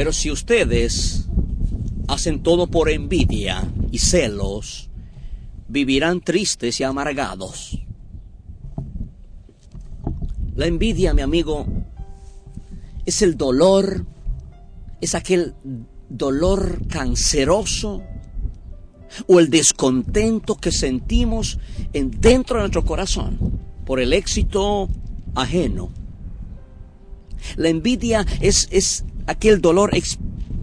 Pero si ustedes hacen todo por envidia y celos, vivirán tristes y amargados. La envidia, mi amigo, es el dolor, es aquel dolor canceroso o el descontento que sentimos en, dentro de nuestro corazón por el éxito ajeno. La envidia es, es aquel dolor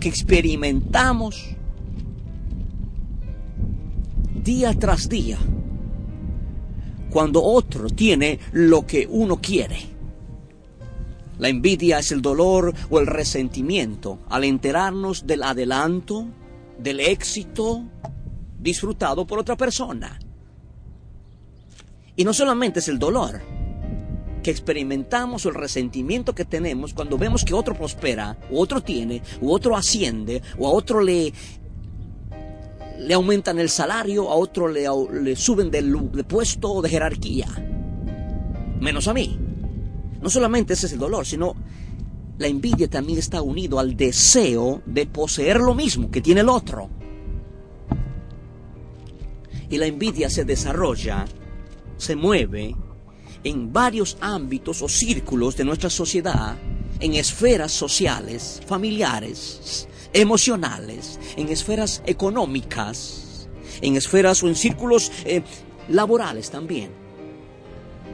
que experimentamos día tras día cuando otro tiene lo que uno quiere. La envidia es el dolor o el resentimiento al enterarnos del adelanto, del éxito disfrutado por otra persona. Y no solamente es el dolor que experimentamos el resentimiento que tenemos cuando vemos que otro prospera, o otro tiene, o otro asciende, o a otro le, le aumentan el salario, a otro le, le suben de, de puesto o de jerarquía. Menos a mí. No solamente ese es el dolor, sino la envidia también está unido al deseo de poseer lo mismo que tiene el otro. Y la envidia se desarrolla, se mueve en varios ámbitos o círculos de nuestra sociedad, en esferas sociales, familiares, emocionales, en esferas económicas, en esferas o en círculos eh, laborales también.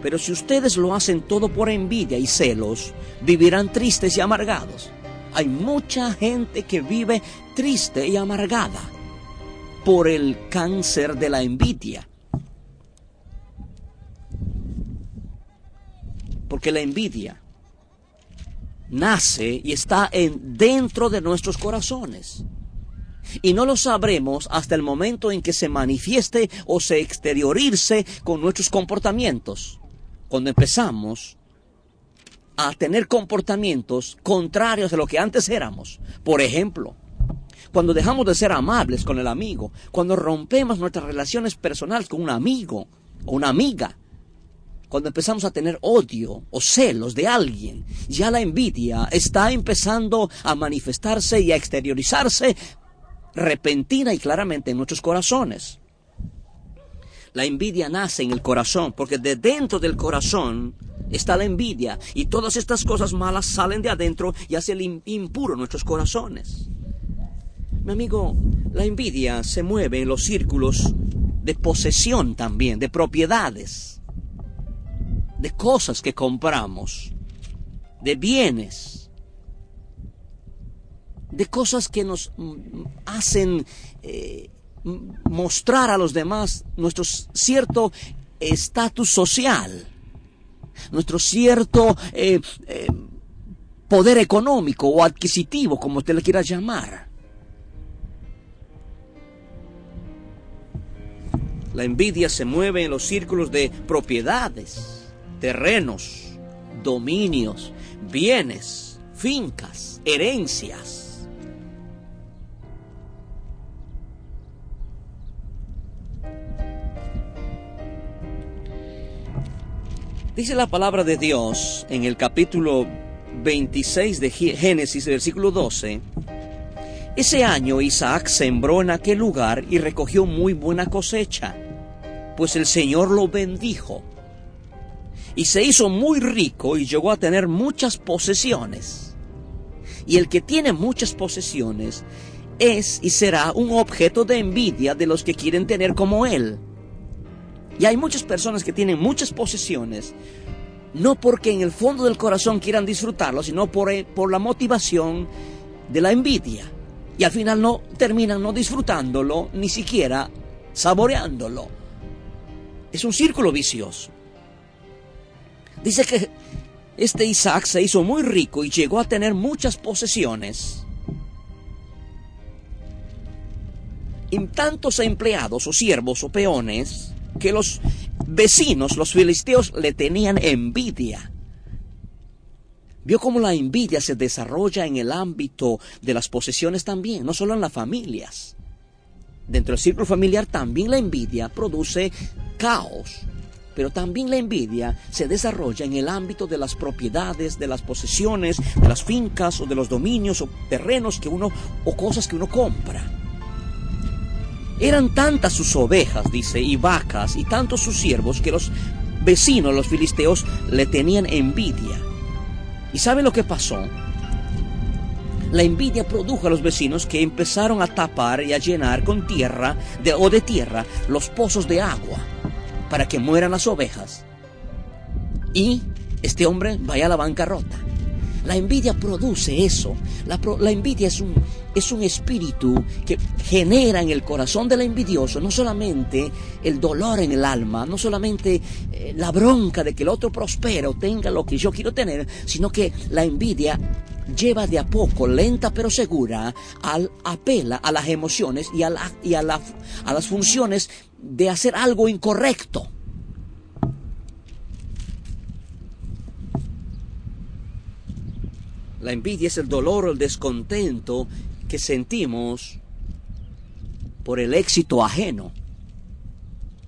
Pero si ustedes lo hacen todo por envidia y celos, vivirán tristes y amargados. Hay mucha gente que vive triste y amargada por el cáncer de la envidia. Porque la envidia nace y está en, dentro de nuestros corazones. Y no lo sabremos hasta el momento en que se manifieste o se exteriorice con nuestros comportamientos. Cuando empezamos a tener comportamientos contrarios a lo que antes éramos. Por ejemplo, cuando dejamos de ser amables con el amigo, cuando rompemos nuestras relaciones personales con un amigo o una amiga, cuando empezamos a tener odio o celos de alguien, ya la envidia está empezando a manifestarse y a exteriorizarse repentina y claramente en nuestros corazones. La envidia nace en el corazón, porque de dentro del corazón está la envidia y todas estas cosas malas salen de adentro y hacen impuro nuestros corazones. Mi amigo, la envidia se mueve en los círculos de posesión también, de propiedades, de cosas que compramos, de bienes, de cosas que nos hacen eh, mostrar a los demás nuestro cierto estatus social, nuestro cierto eh, eh, poder económico o adquisitivo, como usted le quiera llamar. La envidia se mueve en los círculos de propiedades, terrenos, dominios, bienes, fincas, herencias. Dice la palabra de Dios en el capítulo 26 de Génesis, versículo 12. Ese año Isaac sembró en aquel lugar y recogió muy buena cosecha, pues el Señor lo bendijo. Y se hizo muy rico y llegó a tener muchas posesiones. Y el que tiene muchas posesiones es y será un objeto de envidia de los que quieren tener como él. Y hay muchas personas que tienen muchas posesiones, no porque en el fondo del corazón quieran disfrutarlo, sino por, por la motivación de la envidia. Y al final no terminan no disfrutándolo, ni siquiera saboreándolo. Es un círculo vicioso. Dice que este Isaac se hizo muy rico y llegó a tener muchas posesiones. Y tantos empleados o siervos o peones que los vecinos, los filisteos, le tenían envidia. Vio cómo la envidia se desarrolla en el ámbito de las posesiones también, no solo en las familias. Dentro del círculo familiar también la envidia produce caos, pero también la envidia se desarrolla en el ámbito de las propiedades, de las posesiones, de las fincas o de los dominios o terrenos que uno o cosas que uno compra. Eran tantas sus ovejas, dice, y vacas, y tantos sus siervos, que los vecinos, los filisteos, le tenían envidia. ¿Y saben lo que pasó? La envidia produjo a los vecinos que empezaron a tapar y a llenar con tierra de, o de tierra los pozos de agua para que mueran las ovejas. Y este hombre vaya a la bancarrota. La envidia produce eso. La, envidia es un, es un espíritu que genera en el corazón del envidioso no solamente el dolor en el alma, no solamente eh, la bronca de que el otro prospere o tenga lo que yo quiero tener, sino que la envidia lleva de a poco, lenta pero segura, al apela a las emociones y a, la, y a, la, a las funciones de hacer algo incorrecto. La envidia es el dolor o el descontento que sentimos por el éxito ajeno.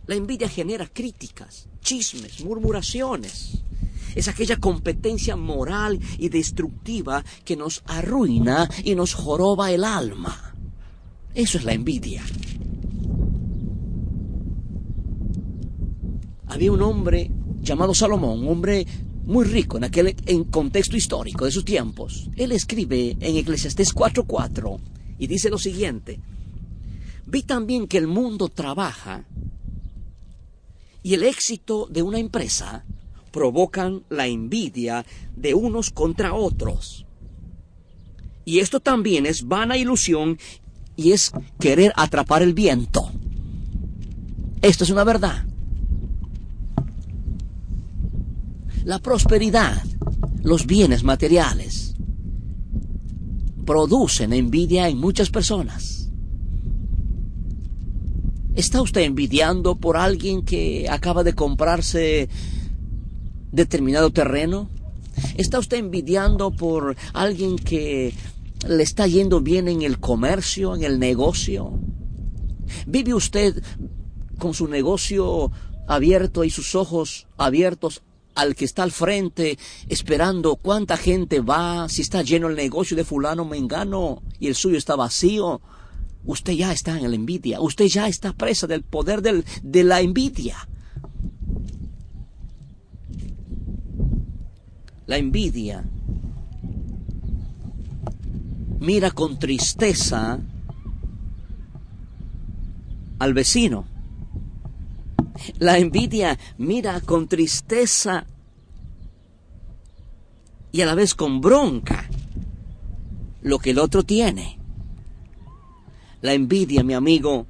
La envidia genera críticas, chismes, murmuraciones. Es aquella competencia moral y destructiva que nos arruina y nos joroba el alma. Eso es la envidia. Había un hombre llamado Salomón, un hombre muy rico en aquel en contexto histórico de sus tiempos. Él escribe en Eclesiastés 4:4 y dice lo siguiente: Vi también que el mundo trabaja y el éxito de una empresa provocan la envidia de unos contra otros. Y esto también es vana ilusión y es querer atrapar el viento. Esto es una verdad. La prosperidad, los bienes materiales, producen envidia en muchas personas. ¿Está usted envidiando por alguien que acaba de comprarse determinado terreno? ¿Está usted envidiando por alguien que le está yendo bien en el comercio, en el negocio? ¿Vive usted con su negocio abierto y sus ojos abiertos al que está al frente esperando cuánta gente va, si está lleno el negocio de fulano mengano y el suyo está vacío? Usted ya está en la envidia, usted ya está presa del poder de la envidia. La envidia, mira con tristeza al vecino. La envidia mira con tristeza y a la vez con bronca lo que el otro tiene. La envidia, mi amigo,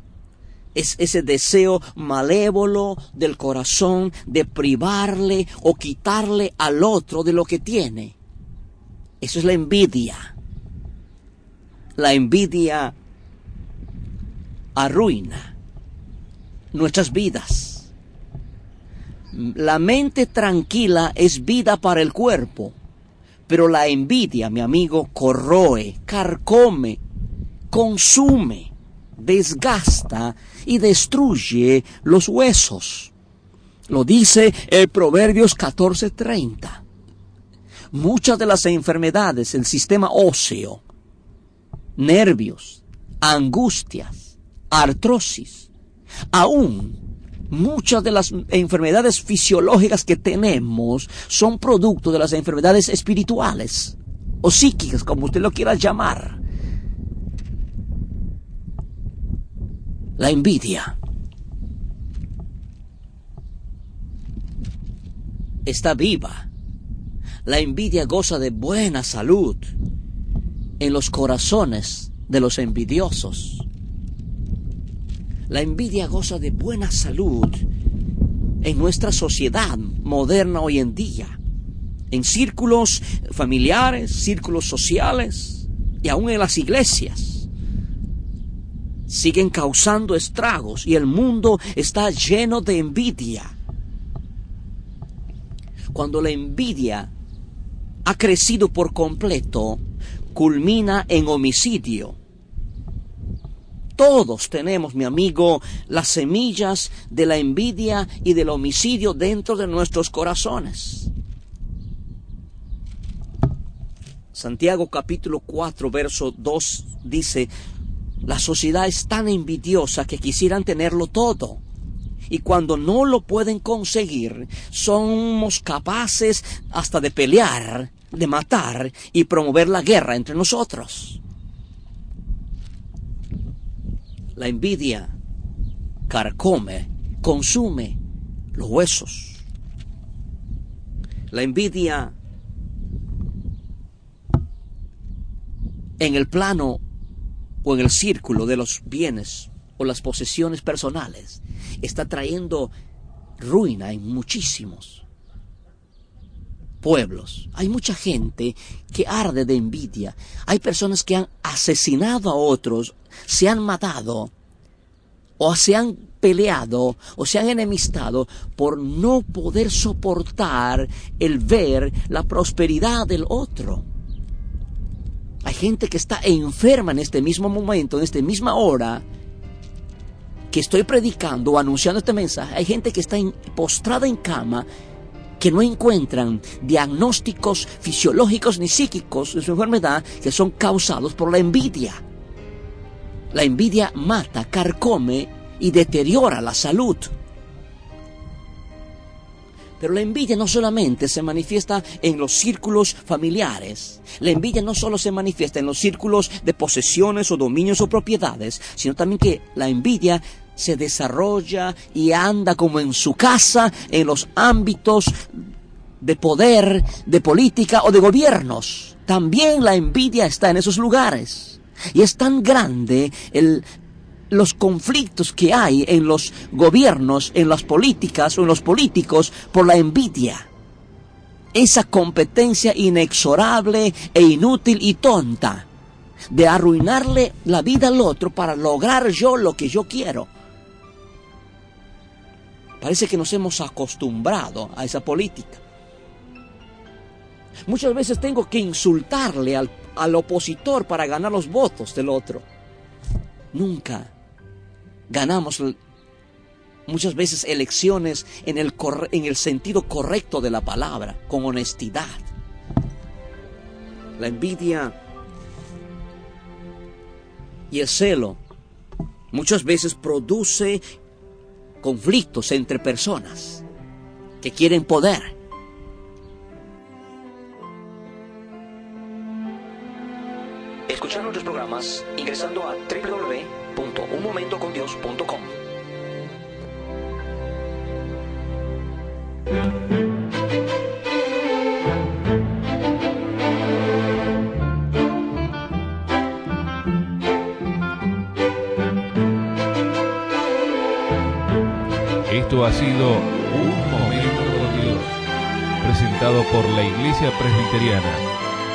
es ese deseo malévolo del corazón de privarle o quitarle al otro de lo que tiene. Eso es la envidia. La envidia arruina nuestras vidas. La mente tranquila es vida para el cuerpo, pero la envidia, mi amigo, corroe, carcome, consume, desgasta y destruye los huesos. Lo dice el Proverbios 14:30. Muchas de las enfermedades, el sistema óseo, nervios, angustias, artrosis, aún muchas de las enfermedades fisiológicas que tenemos son producto de las enfermedades espirituales o psíquicas, como usted lo quiera llamar. La envidia. Está viva. La envidia goza de buena salud en los corazones de los envidiosos. La envidia goza de buena salud en nuestra sociedad moderna hoy en día, en círculos familiares, círculos sociales y aún en las iglesias. Siguen causando estragos y el mundo está lleno de envidia. Cuando la envidia ha crecido por completo, culmina en homicidio. Todos tenemos, mi amigo, las semillas de la envidia y del homicidio dentro de nuestros corazones. Santiago capítulo 4, verso 2 dice, la sociedad es tan envidiosa que quisieran tenerlo todo. Y cuando no lo pueden conseguir, somos capaces hasta de pelear, de matar y promover la guerra entre nosotros. La envidia carcome, consume los huesos. La envidia en el plano o en el círculo de los bienes o las posesiones personales está trayendo ruina en muchísimos pueblos. Hay mucha gente que arde de envidia. Hay personas que han asesinado a otros, se han matado, o se han peleado, o se han enemistado por no poder soportar el ver la prosperidad del otro. Hay gente que está enferma en este mismo momento, en esta misma hora, que estoy predicando o anunciando este mensaje. Hay gente que está postrada en cama que no encuentran diagnósticos fisiológicos ni psíquicos de su enfermedad que son causados por la envidia. La envidia mata, carcome y deteriora la salud. Pero la envidia no solamente se manifiesta en los círculos familiares, la envidia no solo se manifiesta en los círculos de posesiones o dominios o propiedades, sino también que la envidia se desarrolla y anda como en su casa en los ámbitos de poder, de política o de gobiernos. También la envidia está en esos lugares. Y es tan grande el, los conflictos que hay en los gobiernos, en las políticas o en los políticos por la envidia. Esa competencia inexorable e inútil y tonta de arruinarle la vida al otro para lograr yo lo que yo quiero. Parece que nos hemos acostumbrado a esa política. Muchas veces tengo que insultarle al, opositor para ganar los votos del otro. Nunca ganamos muchas veces elecciones en el, en el sentido correcto de la palabra, con honestidad. La envidia y el celo muchas veces produce conflictos entre personas que quieren poder. Escuchar nuestros programas ingresando a www.unmomentocondios.com. Esto ha sido Un Momento con Dios, presentado por la Iglesia Presbiteriana,